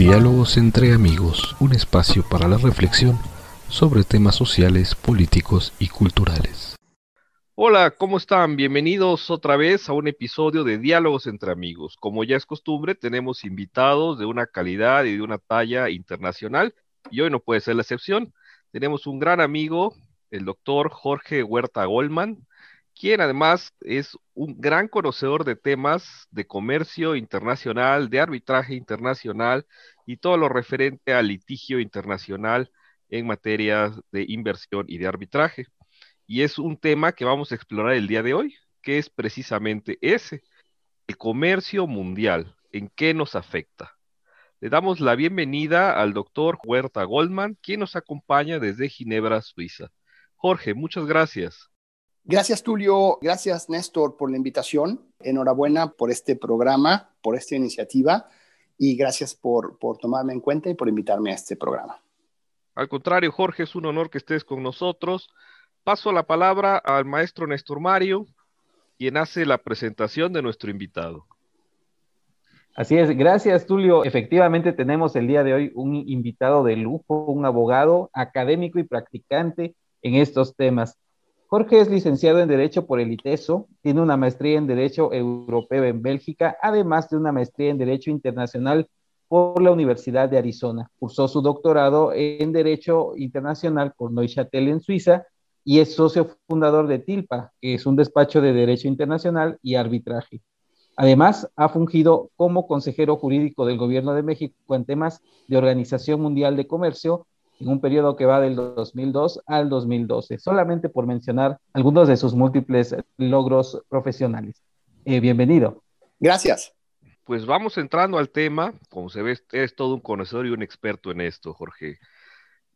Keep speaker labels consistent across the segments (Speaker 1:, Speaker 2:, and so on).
Speaker 1: Diálogos entre amigos, un espacio para la reflexión sobre temas sociales, políticos y culturales.
Speaker 2: Hola, ¿cómo están? Bienvenidos otra vez a un episodio de Diálogos entre amigos. Como ya es costumbre, tenemos invitados de una calidad y de una talla internacional y hoy no puede ser la excepción. Tenemos un gran amigo, el doctor Jorge Huerta Goldman, quien además es un gran conocedor de temas de comercio internacional, de arbitraje internacional y todo lo referente al litigio internacional en materia de inversión y de arbitraje. Y es un tema que vamos a explorar el día de hoy, que es precisamente ese, el comercio mundial, en qué nos afecta. Le damos la bienvenida al doctor Huerta Goldman, quien nos acompaña desde Ginebra, Suiza. Jorge, muchas gracias.
Speaker 3: Gracias, Tulio. Gracias, Néstor, por la invitación. Enhorabuena por este programa, por esta iniciativa y gracias por, por tomarme en cuenta y por invitarme a este programa.
Speaker 2: Al contrario, Jorge, es un honor que estés con nosotros. Paso la palabra al maestro Néstor Mario, quien hace la presentación de nuestro invitado.
Speaker 4: Así es, gracias Tulio. Efectivamente tenemos el día de hoy un invitado de lujo, un abogado académico y practicante en estos temas. Jorge es licenciado en Derecho por el ITESO, tiene una maestría en Derecho Europeo en Bélgica, además de una maestría en Derecho Internacional por la Universidad de Arizona. Cursó su doctorado en Derecho Internacional por Neuchâtel en Suiza y es socio fundador de TILPA, que es un despacho de Derecho Internacional y Arbitraje. Además, ha fungido como consejero jurídico del Gobierno de México en temas de Organización Mundial de Comercio en un periodo que va del 2002 al 2012, solamente por mencionar algunos de sus múltiples logros profesionales. Eh, bienvenido.
Speaker 3: Gracias.
Speaker 2: Pues vamos entrando al tema. Como se ve, es todo un conocedor y un experto en esto, Jorge.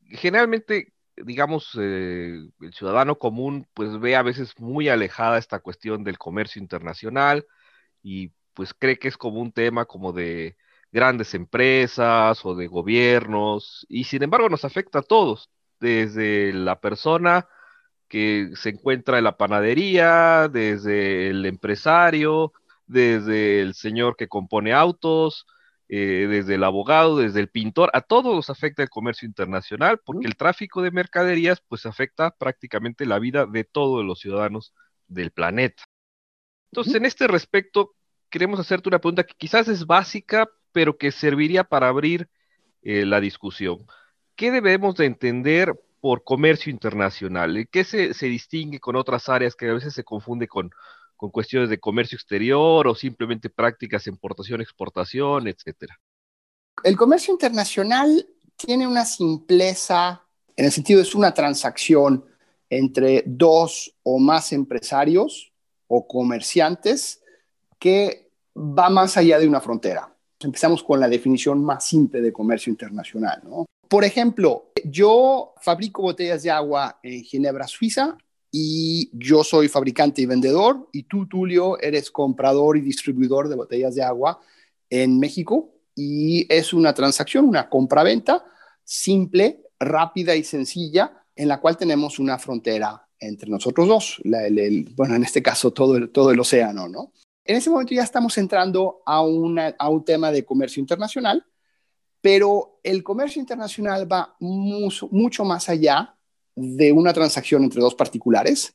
Speaker 2: Generalmente, digamos, eh, el ciudadano común pues ve a veces muy alejada esta cuestión del comercio internacional y pues cree que es como un tema como de grandes empresas o de gobiernos, y sin embargo nos afecta a todos, desde la persona que se encuentra en la panadería, desde el empresario, desde el señor que compone autos, eh, desde el abogado, desde el pintor, a todos nos afecta el comercio internacional, porque el tráfico de mercaderías pues afecta prácticamente la vida de todos los ciudadanos del planeta. Entonces, en este respecto, queremos hacerte una pregunta que quizás es básica, pero que serviría para abrir eh, la discusión. ¿Qué debemos de entender por comercio internacional? ¿Qué se, distingue con otras áreas que a veces se confunde con, cuestiones de comercio exterior o simplemente prácticas importación, exportación, etcétera?
Speaker 3: El comercio internacional tiene una simpleza, en el sentido es una transacción entre dos o más empresarios o comerciantes que va más allá de una frontera. Empezamos con la definición más simple de comercio internacional. Por ejemplo, yo fabrico botellas de agua en Ginebra, Suiza, y yo soy fabricante y vendedor, y tú, Tulio, eres comprador y distribuidor de botellas de agua en México, y es una transacción, una compra-venta simple, rápida y sencilla, en la cual tenemos una frontera entre nosotros dos, bueno, en este caso todo el, todo el océano, ¿no? En ese momento ya estamos entrando a, un tema de comercio internacional, pero el comercio internacional va mucho, mucho más allá de una transacción entre dos particulares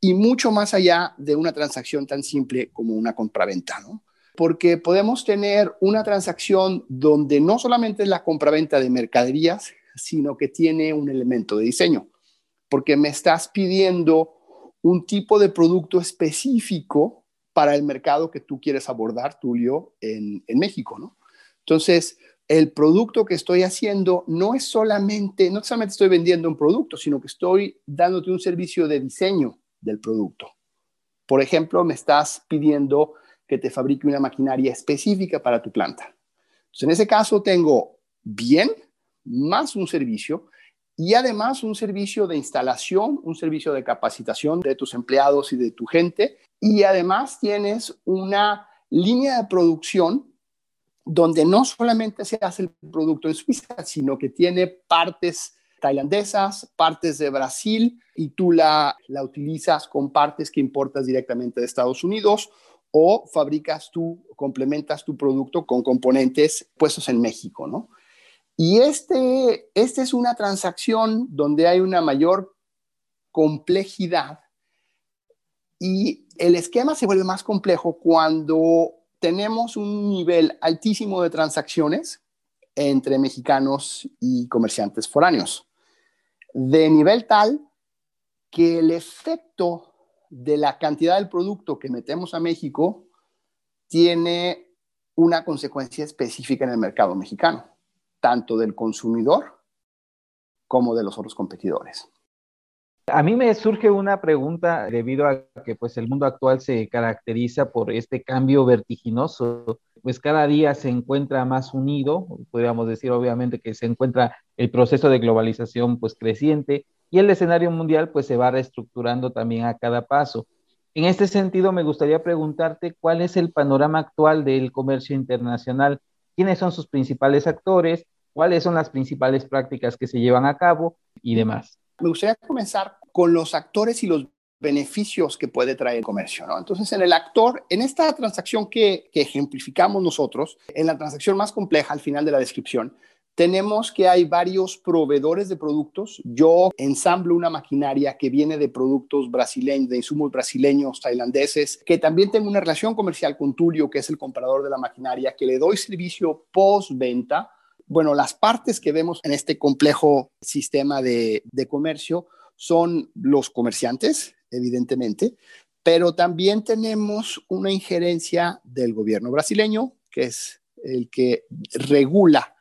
Speaker 3: y mucho más allá de una transacción tan simple como una compraventa, ¿no? Porque podemos tener una transacción donde no solamente es la compraventa de mercaderías, sino que tiene un elemento de diseño, porque me estás pidiendo un tipo de producto específico para el mercado que tú quieres abordar, Tulio, en, México, ¿no? Entonces, el producto que estoy haciendo no es solamente, no solamente estoy vendiendo un producto, sino que estoy dándote un servicio de diseño del producto. Por ejemplo, me estás pidiendo que te fabrique una maquinaria específica para tu planta. Entonces, en ese caso tengo bien más un servicio y además un servicio de instalación, un servicio de capacitación de tus empleados y de tu gente. Y además tienes una línea de producción donde no solamente se hace el producto en Suiza, sino que tiene partes tailandesas, partes de Brasil y tú la, la utilizas con partes que importas directamente de Estados Unidos o fabricas tú, complementas tu producto con componentes puestos en México, ¿no? Y este, este es una transacción donde hay una mayor complejidad y el esquema se vuelve más complejo cuando tenemos un nivel altísimo de transacciones entre mexicanos y comerciantes foráneos, de nivel tal que el efecto de la cantidad del producto que metemos a México tiene una consecuencia específica en el mercado mexicano, tanto del consumidor como de los otros competidores.
Speaker 4: A mí me surge una pregunta debido a que pues el mundo actual se caracteriza por este cambio vertiginoso, pues cada día se encuentra más unido, podríamos decir obviamente que se encuentra el proceso de globalización pues creciente y el escenario mundial pues se va reestructurando también a cada paso. En este sentido me gustaría preguntarte cuál es el panorama actual del comercio internacional, quiénes son sus principales actores, cuáles son las principales prácticas que se llevan a cabo y demás.
Speaker 3: Me gustaría comenzar con los actores y los beneficios que puede traer el comercio. ¿no? Entonces, en el actor, en esta transacción que, que, ejemplificamos nosotros, en la transacción más compleja al final de la descripción, tenemos que hay varios proveedores de productos. Yo ensamblo una maquinaria que viene de productos brasileños, de insumos brasileños, tailandeses, que también tengo una relación comercial con Tulio, que es el comprador de la maquinaria, que le doy servicio post-venta. Bueno, las partes que vemos en este complejo sistema de, comercio son los comerciantes, evidentemente, pero también tenemos una injerencia del gobierno brasileño, que es el que regula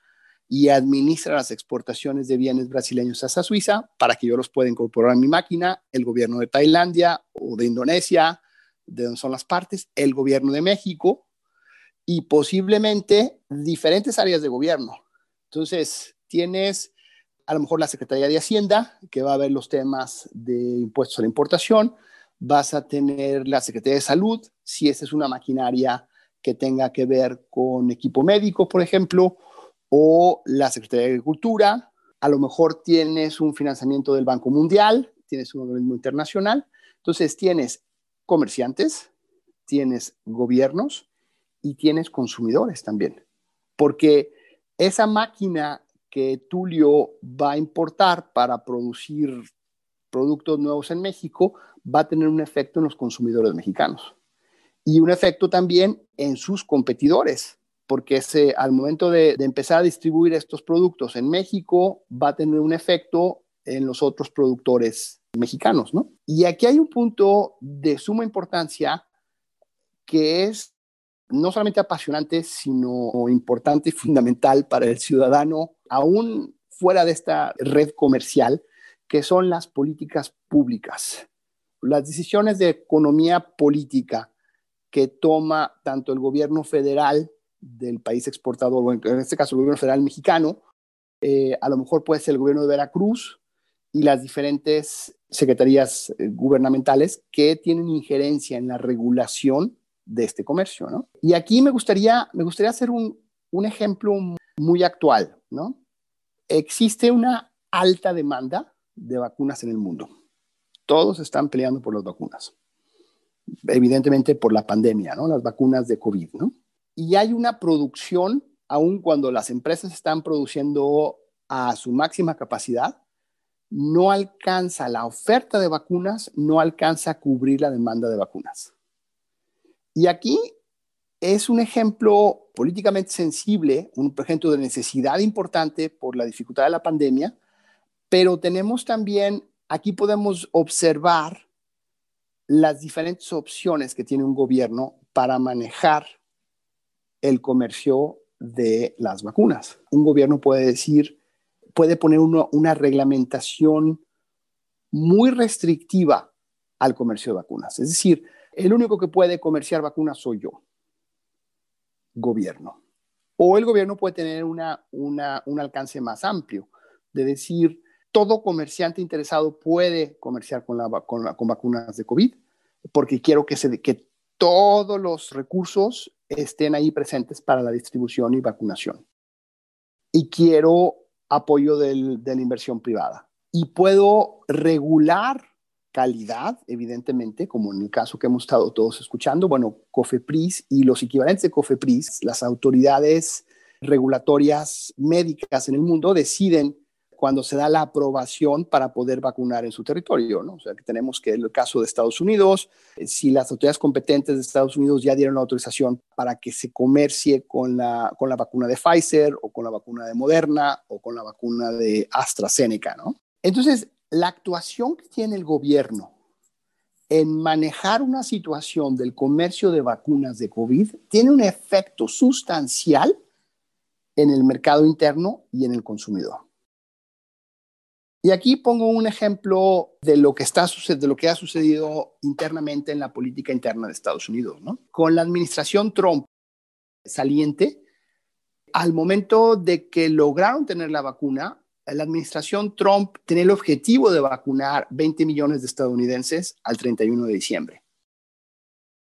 Speaker 3: y administra las exportaciones de bienes brasileños hacia Suiza para que yo los pueda incorporar a mi máquina, el gobierno de Tailandia o de Indonesia, de donde son las partes, el gobierno de México y posiblemente diferentes áreas de gobierno. Entonces, tienes a lo mejor la Secretaría de Hacienda, que va a ver los temas de impuestos a la importación, vas a tener la Secretaría de Salud, si esa es una maquinaria que tenga que ver con equipo médico, por ejemplo, o la Secretaría de Agricultura, a lo mejor tienes un financiamiento del Banco Mundial, tienes un organismo internacional, entonces tienes comerciantes, tienes gobiernos y tienes consumidores también, porque esa máquina que Tulio va a importar para producir productos nuevos en México va a tener un efecto en los consumidores mexicanos y un efecto también en sus competidores, porque al momento de, de, empezar a distribuir estos productos en México va a tener un efecto en los otros productores mexicanos, ¿no? Y aquí hay un punto de suma importancia que es no solamente apasionante, sino importante y fundamental para el ciudadano, aún fuera de esta red comercial, que son las políticas públicas. Las decisiones de economía política que toma tanto el gobierno federal del país exportador, o en este caso el gobierno federal mexicano, eh, a lo mejor puede ser el gobierno de Veracruz y las diferentes secretarías eh, gubernamentales que tienen injerencia en la regulación de este comercio, ¿no? Y aquí me gustaría, me gustaría hacer un, un ejemplo muy actual, ¿no? Existe una alta demanda de vacunas en el mundo. Todos están peleando por las vacunas. Evidentemente por la pandemia, ¿no? Las vacunas de COVID, ¿no? Y hay una producción, aun cuando las empresas están produciendo a su máxima capacidad, no alcanza la oferta de vacunas, no alcanza a cubrir la demanda de vacunas. Y aquí es un ejemplo políticamente sensible, un ejemplo de necesidad importante por la dificultad de la pandemia, pero tenemos también, aquí podemos observar las diferentes opciones que tiene un gobierno para manejar el comercio de las vacunas. Un gobierno puede decir, puede poner una reglamentación muy restrictiva al comercio de vacunas. Es decir, el único que puede comerciar vacunas soy yo, gobierno. O el gobierno puede tener una, un alcance más amplio, de decir, todo comerciante interesado puede comerciar con, vacunas de COVID, porque quiero que, se, que todos los recursos estén ahí presentes para la distribución y vacunación. Y quiero apoyo del, de la inversión privada. Y puedo regular calidad, evidentemente, como en el caso que hemos estado todos escuchando, bueno, COFEPRIS y los equivalentes de COFEPRIS, las autoridades regulatorias médicas en el mundo deciden cuando se da la aprobación para poder vacunar en su territorio, ¿no? O sea, que tenemos que el caso de Estados Unidos, eh, si las autoridades competentes de Estados Unidos ya dieron la autorización para que se comercie con la, con la vacuna de Pfizer o con la vacuna de Moderna o con la vacuna de AstraZeneca, ¿no? Entonces, la actuación que tiene el gobierno en manejar una situación del comercio de vacunas de COVID tiene un efecto sustancial en el mercado interno y en el consumidor. Y aquí pongo un ejemplo de lo que, está, de lo que ha sucedido internamente en la política interna de Estados Unidos. ¿no? Con la administración Trump saliente, al momento de que lograron tener la vacuna, la administración Trump tenía el objetivo de vacunar 20 millones de estadounidenses al 31 de diciembre.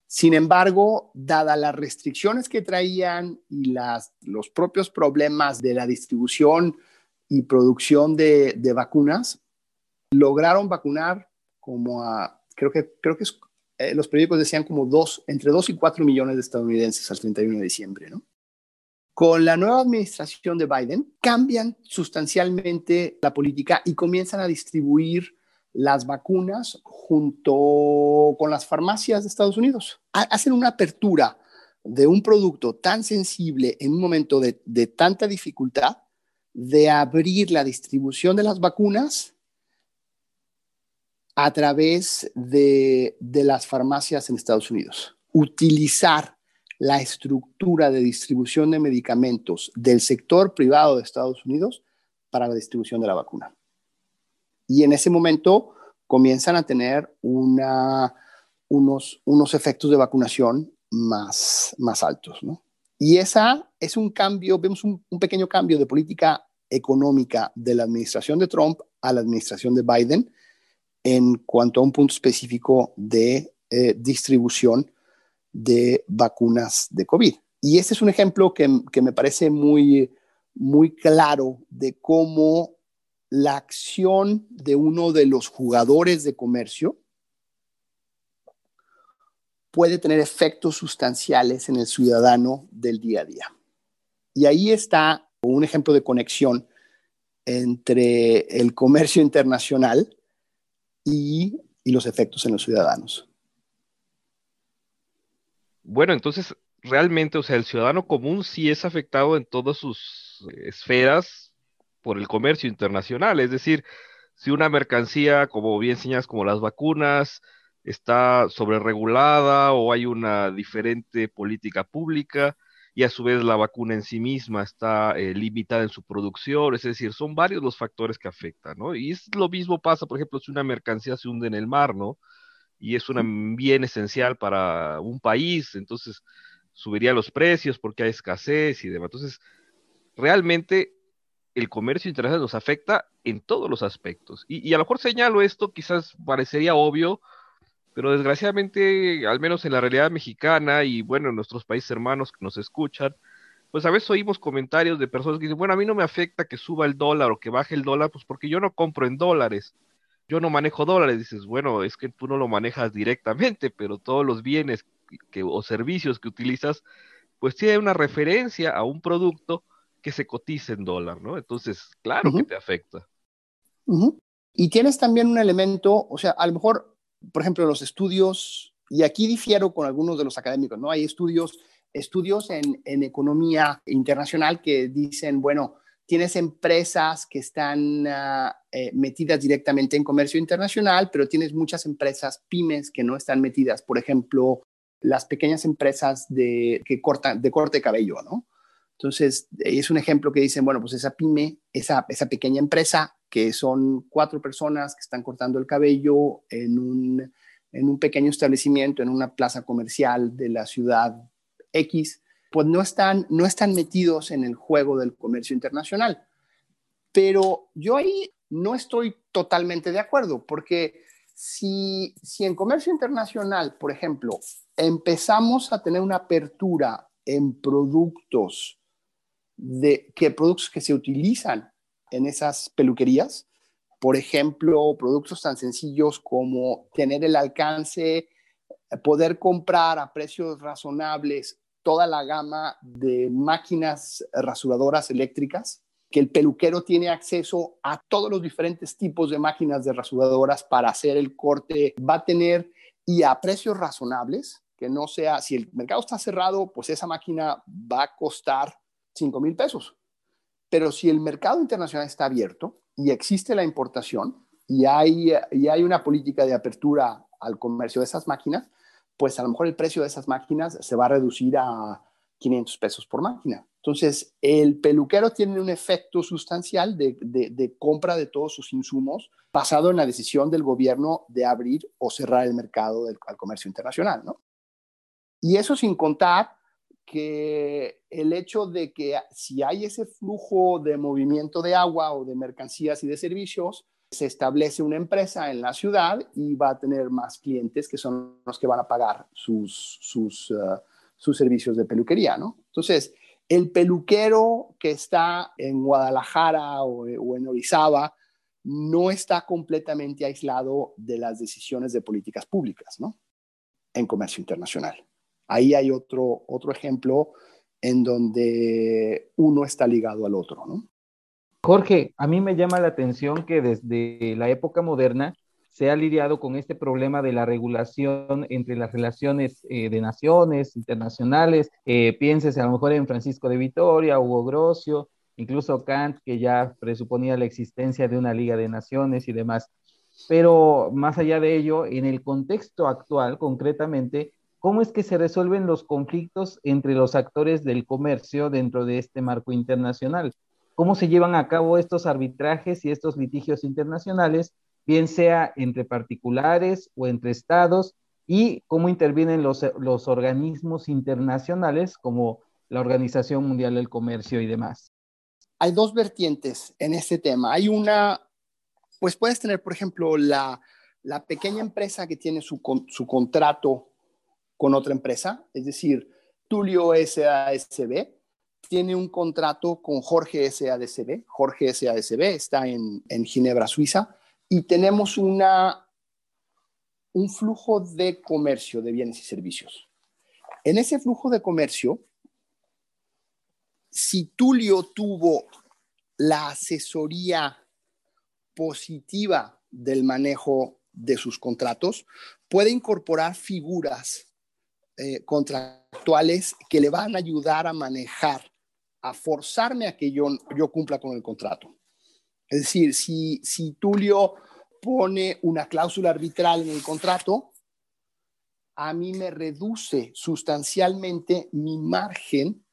Speaker 3: Sin embargo, dadas las restricciones que traían y las, los propios problemas de la distribución y producción de, vacunas, lograron vacunar como a, creo que, creo que eh, los periódicos decían como dos, entre 2 y 4 millones de estadounidenses al 31 de diciembre, ¿no? Con la nueva administración de Biden, cambian sustancialmente la política y comienzan a distribuir las vacunas junto con las farmacias de Estados Unidos. Hacen una apertura de un producto tan sensible en un momento de, de tanta dificultad de abrir la distribución de las vacunas a través de, las farmacias en Estados Unidos. Utilizar la estructura de distribución de medicamentos del sector privado de Estados Unidos para la distribución de la vacuna. Y en ese momento comienzan a tener unos, unos efectos de vacunación más, más altos. ¿no? Y esa es un cambio, vemos un, pequeño cambio de política económica de la administración de Trump a la administración de Biden en cuanto a un punto específico de eh, distribución de vacunas de COVID. Y este es un ejemplo que, que, me parece muy, muy claro de cómo la acción de uno de los jugadores de comercio puede tener efectos sustanciales en el ciudadano del día a día. Y ahí está un ejemplo de conexión entre el comercio internacional y, los efectos en los ciudadanos.
Speaker 2: Bueno, entonces realmente, o sea, el ciudadano común sí es afectado en todas sus esferas por el comercio internacional. Es decir, si una mercancía, como bien señalas, como las vacunas, está sobreregulada o hay una diferente política pública y a su vez la vacuna en sí misma está eh, limitada en su producción, es decir, son varios los factores que afectan, ¿no? Y es lo mismo pasa, por ejemplo, si una mercancía se hunde en el mar, ¿no? Y es un bien esencial para un país, entonces subiría los precios porque hay escasez y demás. Entonces, realmente el comercio internacional nos afecta en todos los aspectos. Y, y a lo mejor señalo esto, quizás parecería obvio, pero desgraciadamente, al menos en la realidad mexicana y bueno, en nuestros países hermanos que nos escuchan, pues a veces oímos comentarios de personas que dicen, bueno, a mí no me afecta que suba el dólar o que baje el dólar, pues porque yo no compro en dólares, yo no manejo dólares. Dices, bueno, es que tú no lo manejas directamente, pero todos los bienes que, o servicios que utilizas, pues tiene una referencia a un producto que se cotiza en dólar, ¿no? Entonces, claro que te afecta.
Speaker 3: Y tienes también un elemento, o sea, a lo mejor por ejemplo, los estudios, y aquí difiero con algunos de los académicos, ¿no? Hay estudios, estudios en, economía internacional que dicen, bueno, tienes empresas que están ah, eh, metidas directamente en comercio internacional, pero tienes muchas empresas pymes que no están metidas. Por ejemplo, las pequeñas empresas de, que cortan, de corte de cabello, ¿no? Entonces, es un ejemplo que dicen, bueno, pues esa pyme, esa, esa pequeña empresa, que son cuatro personas que están cortando el cabello en un, en un pequeño establecimiento, en una plaza comercial de la ciudad X, pues no están, no están metidos en el juego del comercio internacional. Pero yo ahí no estoy totalmente de acuerdo, porque si, si en comercio internacional, por ejemplo, empezamos a tener una apertura en productos de que productos que se utilizan en esas peluquerías, Por ejemplo, productos tan sencillos como tener el alcance, poder comprar a precios razonables toda la gama de máquinas rasuradoras eléctricas, que el peluquero tiene acceso a todos los diferentes tipos de máquinas de rasuradoras para hacer el corte, va a tener y a precios razonables, que no sea, si el mercado está cerrado, pues esa máquina va a costar 5 mil pesos. Pero si el mercado internacional está abierto y existe la importación y hay, y hay una política de apertura al comercio de esas máquinas, pues a lo mejor el precio de esas máquinas se va a reducir a 500 pesos por máquina. Entonces, el peluquero tiene un efecto sustancial de, compra de todos sus insumos basado en la decisión del gobierno de abrir o cerrar el mercado al comercio internacional, ¿no? Y eso sin contar que el hecho de que si hay ese flujo de movimiento de agua o de mercancías y de servicios, se establece una empresa en la ciudad y va a tener más clientes que son los que van a pagar sus, sus, uh, sus servicios de peluquería, ¿no? Entonces, el peluquero que está en Guadalajara o, o, en Orizaba no está completamente aislado de las decisiones de políticas públicas, ¿no? En comercio internacional. Ahí hay otro, otro ejemplo en donde uno está ligado al otro, ¿no?
Speaker 4: Jorge, a mí me llama la atención que desde la época moderna se ha lidiado con este problema de la regulación entre las relaciones eh, de naciones internacionales. Eh, pienses a lo mejor en Francisco de Vitoria, Hugo Grocio, incluso Kant, que ya presuponía la existencia de una Liga de Naciones y demás. Pero más allá de ello, en el contexto actual, concretamente, ¿cómo es que se resuelven los conflictos entre los actores del comercio dentro de este marco internacional? Cómo se llevan a cabo estos arbitrajes y estos litigios internacionales, bien sea entre particulares o entre estados, y cómo intervienen los, organismos internacionales como la Organización Mundial del Comercio y demás.
Speaker 3: Hay dos vertientes en este tema. Hay una, pues puedes tener, por ejemplo, la, la pequeña empresa que tiene su, su contrato con otra empresa, es decir, Tulio SASB, tiene un contrato con Jorge SADCB. Jorge SADCB está en, en Ginebra, Suiza, y tenemos una, un flujo de comercio de bienes y servicios. En ese flujo de comercio, si Tulio tuvo la asesoría positiva del manejo de sus contratos, puede incorporar figuras eh, contractuales que le van a ayudar a manejar a forzarme a que yo, yo cumpla con el contrato. Es decir, si, si Tulio pone una cláusula arbitral en el contrato, a mí me reduce sustancialmente mi margen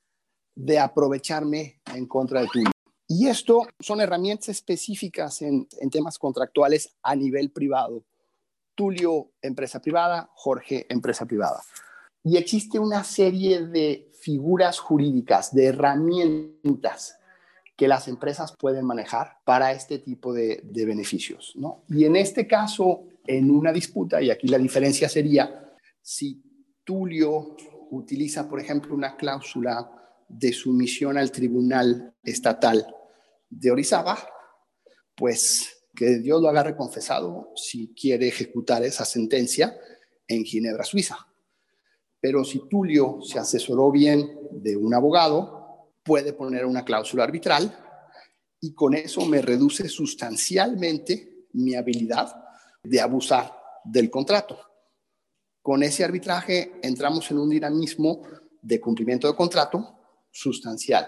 Speaker 3: de aprovecharme en contra de Tulio. Y esto son herramientas específicas en, en temas contractuales a nivel privado. Tulio, empresa privada, Jorge, empresa privada. Y existe una serie de figuras jurídicas, de herramientas que las empresas pueden manejar para este tipo de, beneficios. ¿no? Y en este caso, en una disputa, y aquí la diferencia sería, si Tulio utiliza, por ejemplo, una cláusula de sumisión al Tribunal Estatal de Orizaba, pues que Dios lo haga confesado si quiere ejecutar esa sentencia en Ginebra, Suiza. Pero si Tulio se asesoró bien de un abogado, puede poner una cláusula arbitral y con eso me reduce sustancialmente mi habilidad de abusar del contrato. Con ese arbitraje entramos en un dinamismo de cumplimiento de contrato sustancial.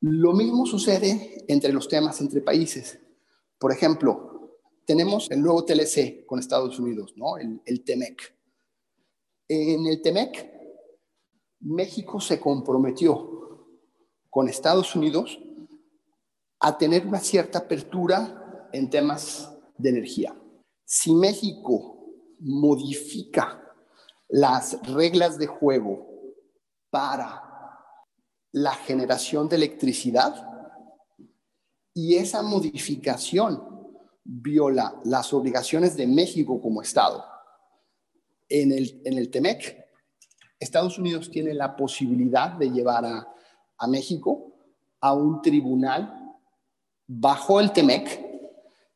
Speaker 3: Lo mismo sucede entre los temas entre países. Por ejemplo, tenemos el nuevo TLC con Estados Unidos, ¿no? el, el TEMEC. En el TEMEC, México se comprometió con Estados Unidos a tener una cierta apertura en temas de energía. Si México modifica las reglas de juego para la generación de electricidad y esa modificación viola las obligaciones de México como Estado en el, en el TEMEC, Estados Unidos tiene la posibilidad de llevar a, México a un tribunal bajo el TEMEC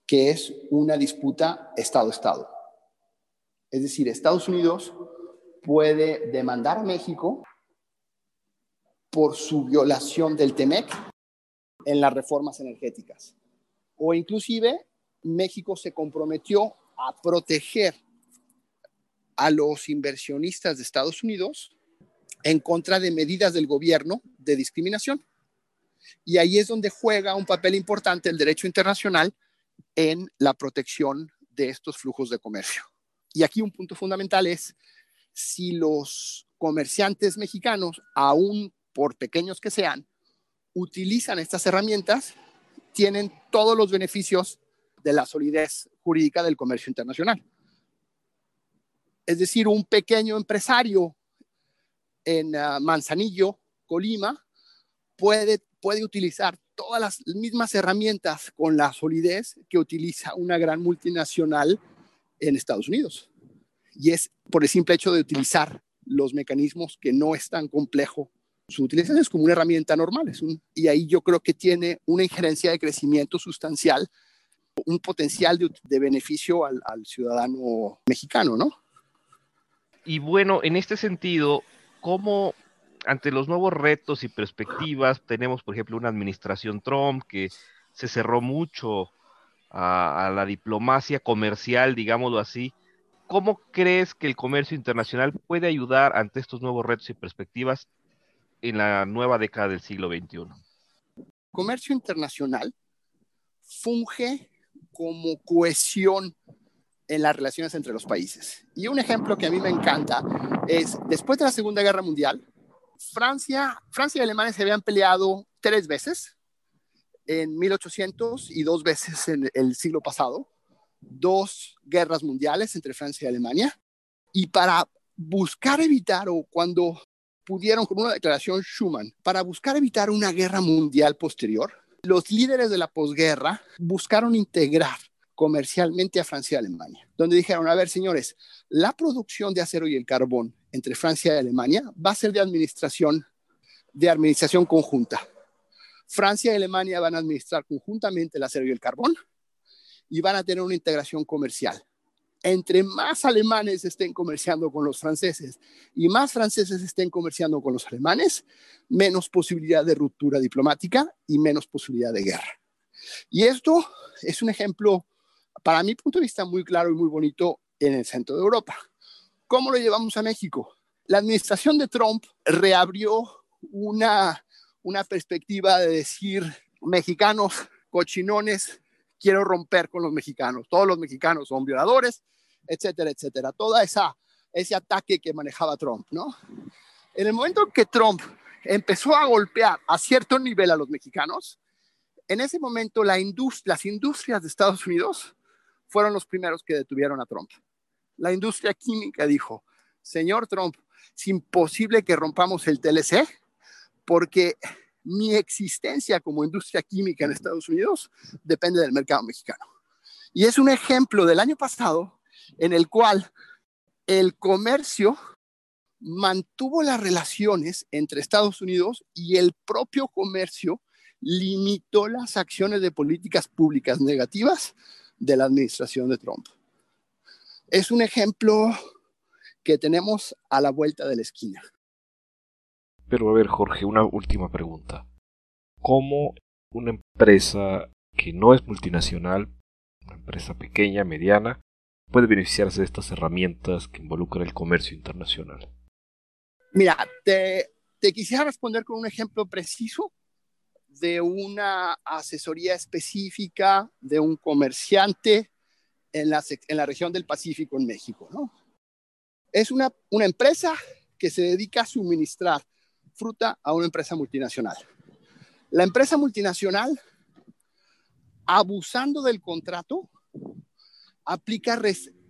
Speaker 3: que es una disputa Estado-Estado. Es decir, Estados Unidos puede demandar a México por su violación del TEMEC en las reformas energéticas. O inclusive México se comprometió a proteger a los inversionistas de Estados Unidos en contra de medidas del gobierno de discriminación. Y ahí es donde juega un papel importante el derecho internacional en la protección de estos flujos de comercio. Y aquí un punto fundamental es si los comerciantes mexicanos, aún por pequeños que sean, utilizan estas herramientas, tienen todos los beneficios de la solidez jurídica del comercio internacional. Es decir, un pequeño empresario en ah, Manzanillo, Colima, puede, puede utilizar todas las mismas herramientas con la solidez que utiliza una gran multinacional en Estados Unidos. Y es por el simple hecho de utilizar los mecanismos que no es tan complejo. Su utilización es como una herramienta normal. Y ahí yo creo que tiene una injerencia de crecimiento sustancial, un potencial de, de beneficio al, al ciudadano mexicano, ¿no?
Speaker 2: Y bueno, en este sentido, ¿cómo ante los nuevos retos y perspectivas, tenemos, por ejemplo, una administración Trump que se cerró mucho a, la diplomacia comercial, digámoslo así. ¿Cómo crees que el comercio internacional puede ayudar ante estos nuevos retos y perspectivas en la nueva década del siglo XXI?
Speaker 3: Comercio internacional funge como cohesión en las relaciones entre los países. Y un ejemplo que a mí me encanta es, después de la Segunda Guerra Mundial, Francia, Francia y Alemania se habían peleado tres veces en 1800 y dos veces en el siglo pasado, dos guerras mundiales entre Francia y Alemania, y para buscar evitar, o cuando pudieron con una declaración Schuman, para buscar evitar una guerra mundial posterior, los líderes de la posguerra buscaron integrar comercialmente a Francia y Alemania, donde dijeron, a ver, señores, la producción de acero y el carbón entre Francia y Alemania va a ser de administración, de administración conjunta. Francia y Alemania van a administrar conjuntamente el acero y el carbón y van a tener una integración comercial. Entre más alemanes estén comerciando con los franceses y más franceses estén comerciando con los alemanes, menos posibilidad de ruptura diplomática y menos posibilidad de guerra. Y esto es un ejemplo para mi punto de vista, muy claro y muy bonito en el centro de Europa. ¿Cómo lo llevamos a México? La administración de Trump reabrió una, una perspectiva de decir, mexicanos, cochinones, quiero romper con los mexicanos, todos los mexicanos son violadores, etcétera, etcétera. Toda esa ese ataque que manejaba Trump, ¿no? En el momento que Trump empezó a golpear a cierto nivel a los mexicanos, en ese momento la indust las industrias de Estados Unidos fueron los primeros que detuvieron a Trump. La industria química dijo, señor Trump, es imposible que rompamos el TLC porque mi existencia como industria química en Estados Unidos depende del mercado mexicano. Y es un ejemplo del año pasado en el cual el comercio mantuvo las relaciones entre Estados Unidos y el propio comercio limitó las acciones de políticas públicas negativas de la administración de Trump. Es un ejemplo que tenemos a la vuelta de la esquina.
Speaker 1: Pero a ver, Jorge, una última pregunta. ¿Cómo una empresa que no es multinacional, una empresa pequeña, mediana, puede beneficiarse de estas herramientas que involucran el comercio internacional?
Speaker 3: Mira, te, te quisiera responder con un ejemplo preciso de una asesoría específica de un comerciante en la, en la región del Pacífico en México. ¿no? Es una, una empresa que se dedica a suministrar fruta a una empresa multinacional. La empresa multinacional, abusando del contrato, aplica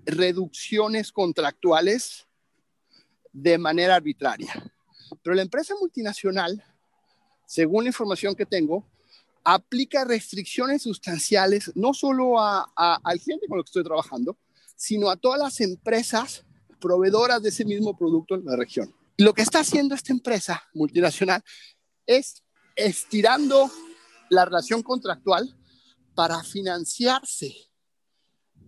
Speaker 3: reducciones contractuales de manera arbitraria. Pero la empresa multinacional según la información que tengo, aplica restricciones sustanciales no solo a, al cliente con el que estoy trabajando, sino a todas las empresas proveedoras de ese mismo producto en la región. Lo que está haciendo esta empresa multinacional es estirando la relación contractual para financiarse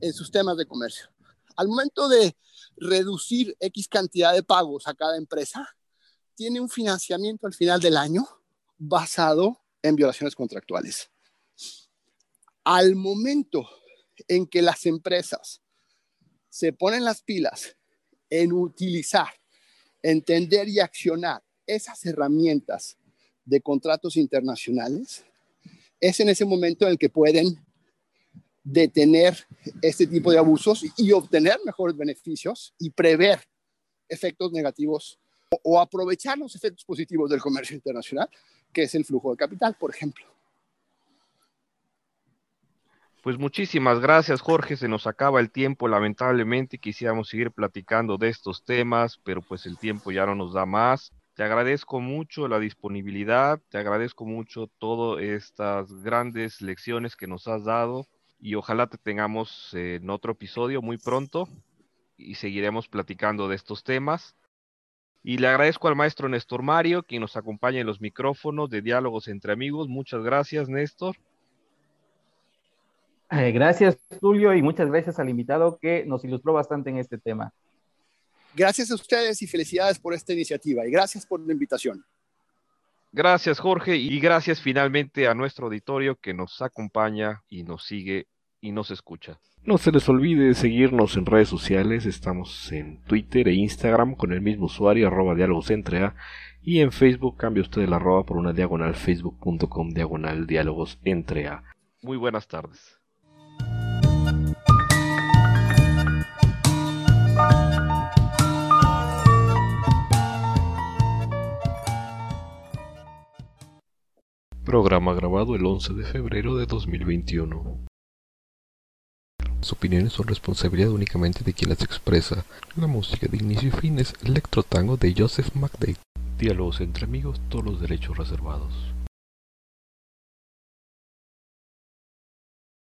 Speaker 3: en sus temas de comercio. Al momento de reducir X cantidad de pagos a cada empresa, tiene un financiamiento al final del año basado en violaciones contractuales. Al momento en que las empresas se ponen las pilas en utilizar, entender y accionar esas herramientas de contratos internacionales, es en ese momento en el que pueden detener este tipo de abusos y obtener mejores beneficios y prever efectos negativos o, aprovechar los efectos positivos del comercio internacional, que es el flujo de capital, por ejemplo.
Speaker 2: Pues muchísimas gracias, Jorge. Se nos acaba el tiempo, lamentablemente. Quisiéramos seguir platicando de estos temas, pero pues el tiempo ya no nos da más. Te agradezco mucho la disponibilidad, te agradezco mucho todas estas grandes lecciones que nos has dado y ojalá te tengamos en otro episodio muy pronto y seguiremos platicando de estos temas. Y le agradezco al maestro Néstor Mario, quien nos acompaña en los micrófonos de Diálogos entre Amigos. Muchas gracias, Néstor.
Speaker 4: Eh, gracias, Tulio, y muchas gracias al invitado que nos ilustró bastante en este tema.
Speaker 3: Gracias a ustedes y felicidades por esta iniciativa y gracias por la invitación.
Speaker 2: Gracias Jorge y gracias finalmente a nuestro auditorio que nos acompaña y nos sigue y nos escucha.
Speaker 1: No se les olvide seguirnos en redes sociales, estamos en Twitter e Instagram con el mismo usuario arroba diálogos entre A y en Facebook cambia usted el arroba por una diagonal facebook.com diagonal diálogos entre A.
Speaker 2: Muy buenas tardes.
Speaker 1: Programa grabado el 11 de febrero de 2021. Las opiniones son responsabilidad únicamente de quien las expresa. La música de inicio y fin es Electro Tango de Joseph McDade. Diálogos entre amigos, todos los derechos reservados.